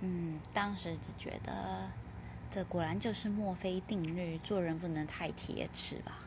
嗯当时只觉得这果然就是墨菲定律做人不能太铁齿吧。